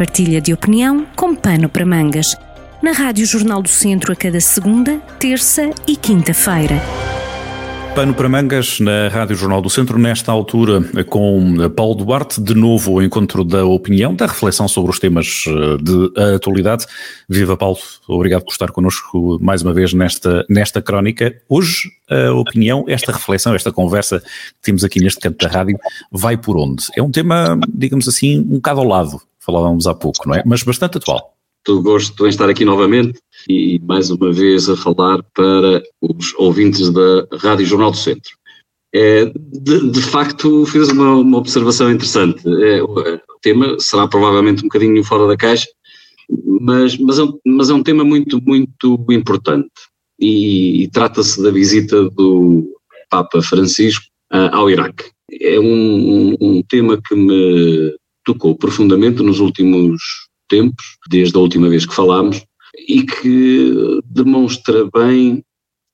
partilha de opinião com pano para mangas. Na Rádio Jornal do Centro a cada segunda, terça e quinta-feira. Pano para mangas na Rádio Jornal do Centro, nesta altura com Paulo Duarte, de novo o encontro da opinião, da reflexão sobre os temas eh, de atualidade. Viva Paulo, obrigado por estar connosco mais uma vez nesta, nesta crónica. Hoje a opinião, esta reflexão, esta conversa que temos aqui neste canto da rádio, vai por onde? É um tema, digamos assim, um bocado ao lado, falávamos há pouco, não é? Mas bastante atual muito gosto em estar aqui novamente e mais uma vez a falar para os ouvintes da Rádio Jornal do Centro. É, de, de, facto, fez uma, uma observação interessante. É, o tema será provavelmente um bocadinho fora da caixa, mas, mas, é, um, mas é um tema muito, muito importante. E, e trata-se da visita do Papa Francisco uh, ao Iraque. É um, um, um tema que me tocou profundamente nos últimos tempos, desde a última vez que falámos, e que demonstra bem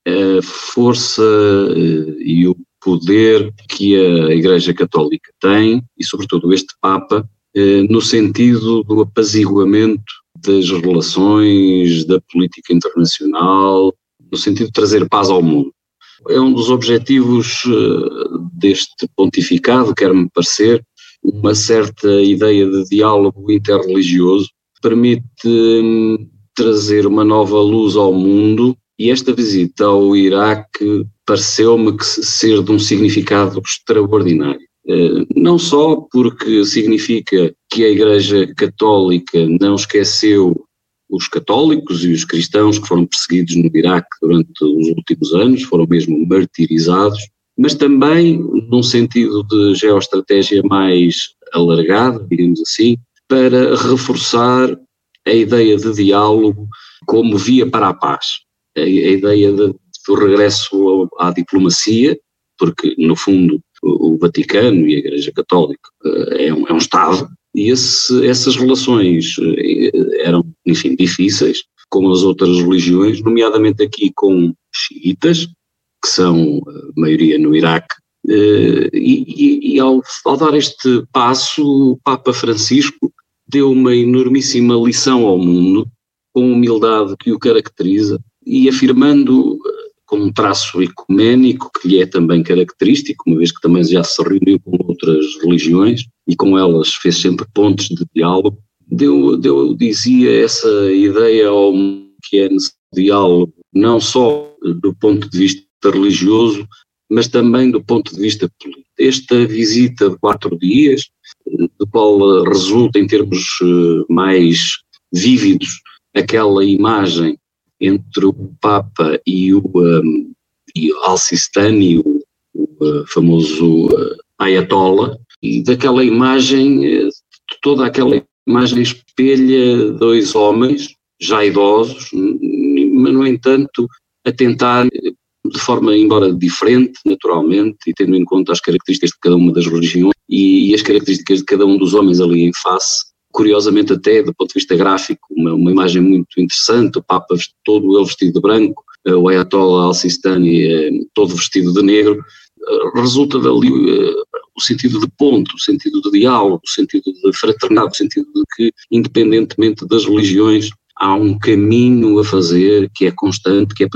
a força eh, e o poder que a Igreja Católica tem, e sobretudo este Papa, eh, no sentido do apaziguamento das relações, da política internacional, no sentido de trazer paz ao mundo. É um dos objetivos eh, deste pontificado, quer-me parecer, uma certa ideia de diálogo interreligioso, permite hum, trazer uma nova luz ao mundo e esta visita ao Iraque pareceu-me ser de um significado extraordinário. Eh, não só porque significa que a Igreja Católica não esqueceu os católicos e os cristãos que foram perseguidos no Iraque durante os últimos anos, foram mesmo martirizados, mas também num sentido de geoestratégia mais alargado, digamos assim, para reforçar a ideia de diálogo como via para a paz, a, a ideia de, do regresso à diplomacia, porque no fundo o Vaticano e a Igreja Católica eh, é um, é um Estado, e esse, essas relações eh, eram, enfim, difíceis, com as outras religiões, nomeadamente aqui com xiitas, que são a maioria no Iraque, eh, e, e, e ao, ao, dar este passo, o Papa Francisco deu uma enormíssima lição ao mundo, com a humildade que o caracteriza e afirmando eh, com um traço ecuménico que lhe é também característico, uma vez que também já se reuniu com outras religiões e com elas fez sempre pontes de diálogo, deu, deu dizia essa ideia ao que é necessário diálogo, não só do ponto de vista religioso, mas também do ponto de vista político. Esta visita de quatro dias, do qual resulta em termos eh, mais vívidos aquela imagem entre o Papa e o um, e Al-Sistani, o, o, eh, famoso uh, Ayatollah, e daquela imagem, toda aquela imagem espelha dois homens já idosos, mas no entanto a tentar de forma, embora diferente, naturalmente, e tendo em conta as características de cada uma das religiões e, e as características de cada um dos homens ali em face, curiosamente até do ponto de vista gráfico, uma, uma imagem muito interessante, o Papa todo ele vestido de branco, eh, o Ayatollah al-Sistani eh, todo vestido de negro, eh, resulta dali o sentido de ponto, o sentido de diálogo, o sentido de fraternidade, o sentido de que, independentemente das religiões, há um caminho a fazer que é constante, que é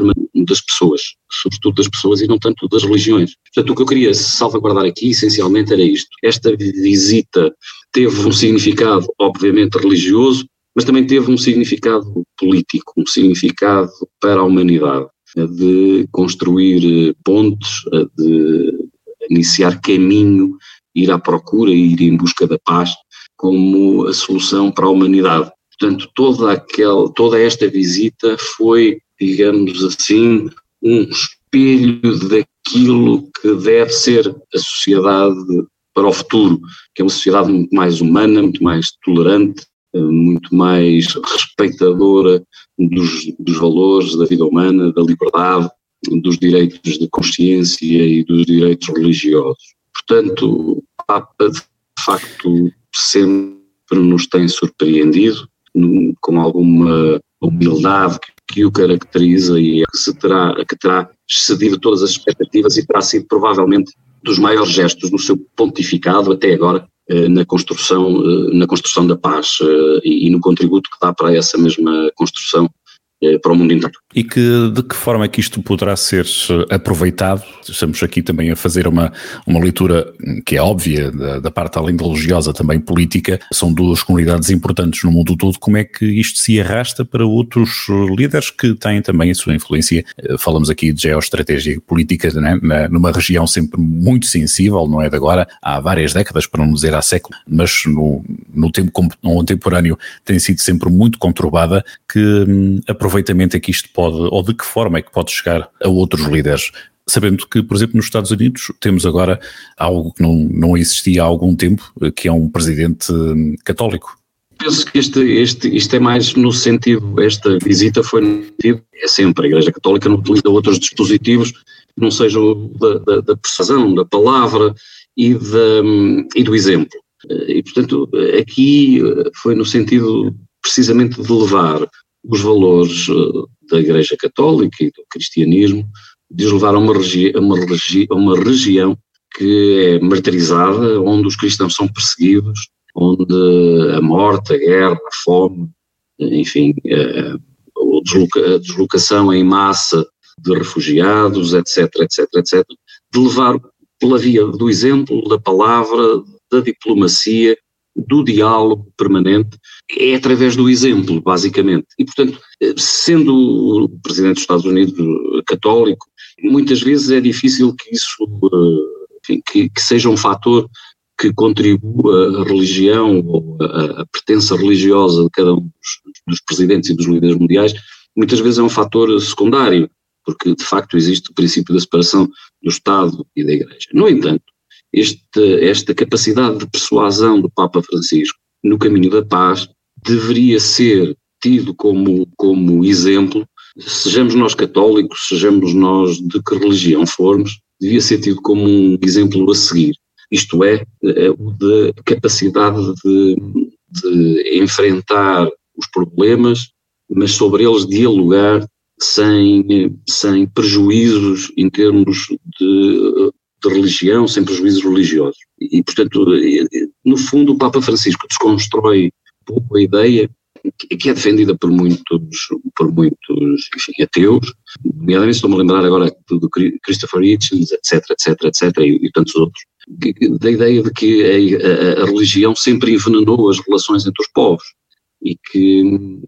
das pessoas, sobretudo das pessoas e não tanto das religiões. Portanto, o que eu queria salvaguardar aqui, essencialmente, era isto. Esta visita teve um significado, obviamente, religioso, mas também teve um significado político, um significado para a humanidade, de construir pontes, de iniciar caminho, ir à procura ir em busca da paz como a solução para a humanidade. Portanto, toda, aquela, toda esta visita foi, digamos assim, um espelho daquilo que deve ser a sociedade para o futuro, que é uma sociedade muito mais humana, muito mais tolerante, muito mais respeitadora dos, dos valores da vida humana, da liberdade, dos direitos de consciência e dos direitos religiosos. Portanto, o Papa, de facto, sempre nos tem surpreendido com alguma humildade que o caracteriza e que, se terá, que terá excedido todas as expectativas e terá sido provavelmente dos maiores gestos no seu pontificado até agora na construção, na construção da paz e, e no contributo que dá para essa mesma construção eh, para o mundo inteiro. E que, de que forma é que isto poderá ser eh, aproveitado? Estamos aqui também a fazer uma, uma leitura que é óbvia, da, da parte além de religiosa, também política. São duas comunidades importantes no mundo todo. Como é que isto se arrasta para outros líderes que têm também a sua influência? Eh, falamos aqui de geoestratégia política, né? numa região sempre muito sensível, não é de agora, há várias décadas, para não dizer há século, mas no, no tempo contemporâneo tem sido sempre muito conturbada, que hum, aproveitamento é que isto pode, ou de que forma é que pode chegar a outros líderes? Sabendo que, por exemplo, nos Estados Unidos temos agora algo que não, não existia há algum tempo, que é um presidente hum, católico. Penso que este, este, isto é mais no sentido, esta visita foi no sentido, é sempre, a Igreja Católica não utiliza outros dispositivos que não sejam da, da, da persuasão, da palavra e, da, hum, e do exemplo. E, portanto, aqui eh, foi no sentido precisamente de levar os valores eh, da Igreja Católica e do cristianismo, de levar a uma, regi a uma, regi a uma região que é martirizada, onde os cristãos são perseguidos, onde a morte, a guerra, a fome, enfim, a, desloca, a deslocação em massa de refugiados, etc, etc, etc, de levar pela via do exemplo, da palavra, da diplomacia, do diálogo permanente, é através do exemplo, basicamente. E, portanto, sendo o Presidente dos Estados Unidos católico, muitas vezes é difícil que isso, enfim, que, que seja um fator que contribua a religião ou a, a pertença religiosa de cada um dos, dos, presidentes e dos líderes mundiais, muitas vezes é um fator secundário, porque de facto existe o princípio da separação do Estado e da Igreja. No entanto, este, esta capacidade de persuasão do Papa Francisco no caminho da paz deveria ser tido como, como exemplo, sejamos nós católicos, sejamos nós de que religião formos, devia ser tido como um exemplo a seguir. Isto é, é o da capacidade de, de enfrentar os problemas, mas sobre eles dialogar sem, sem prejuízos em termos de de religião, sem prejuízos religiosos. E, portanto, no fundo, o Papa Francisco desconstrói pouco a ideia que é defendida por muitos, por muitos enfim, ateus, nomeadamente estou-me a lembrar agora do, Christopher Hitchens, etc, etc, etc, e, e tantos outros, da ideia de que a, a, a, religião sempre envenenou as relações entre os povos e que,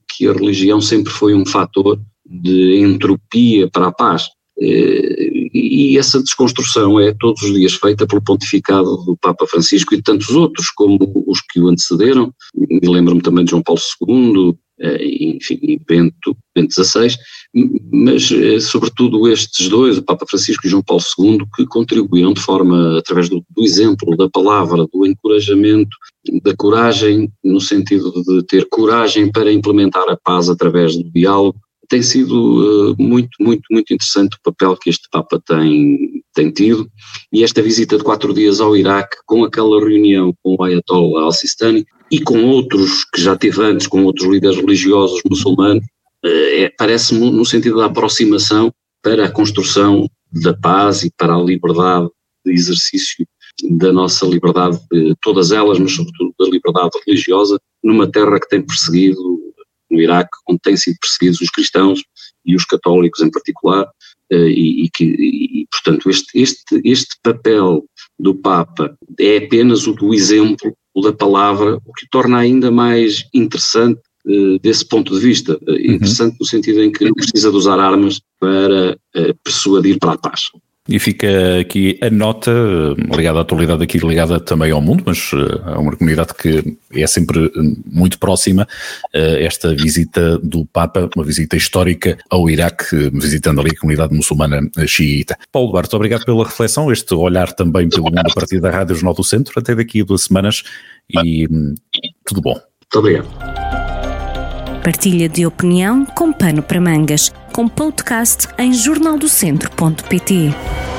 que a religião sempre foi um fator de entropia para a paz. Eh, e essa desconstrução é todos os dias feita pelo pontificado do Papa Francisco e tantos outros, como os que o antecederam, me lembro-me também de João Paulo II, eh, enfim, e Bento, Bento XVI, mas eh, sobretudo estes dois, o Papa Francisco e João Paulo II, que contribuíram de forma, através do, do exemplo, da palavra, do encorajamento, da coragem, no sentido de ter coragem para implementar a paz através do diálogo, tem sido uh, muito, muito, muito interessante o papel que este Papa tem, tem tido. E esta visita de quatro dias ao Iraque, com aquela reunião com o Ayatollah al-Sistani e com outros que já teve antes, com outros líderes religiosos muçulmanos, uh, é, parece-me no sentido da aproximação para a construção da paz e para a liberdade de exercício da nossa liberdade, todas elas, mas sobretudo da liberdade religiosa, numa terra que tem perseguido no Iraque, onde têm sido perseguidos os cristãos e os católicos em particular, eh, e, e que, e, portanto, este, este, este papel do Papa é apenas o do exemplo, o da palavra, o que torna ainda mais interessante uh, desse ponto de vista. Uh, interessante no sentido em que não precisa de usar armas para persuadir para a paz. E fica aqui a nota ligada à atualidade aqui, ligada também ao mundo, mas a uma comunidade que é sempre muito próxima, esta visita do Papa, uma visita histórica ao Iraque, visitando ali a comunidade muçulmana xiita. Paulo Duarte, obrigado pela reflexão, este olhar também pelo mundo a partir da Rádio Jornal do Centro, até daqui a duas semanas e tudo bom. Muito obrigado. Partilha de opinião com pano para mangas com podcast em jornaldocentro.pt.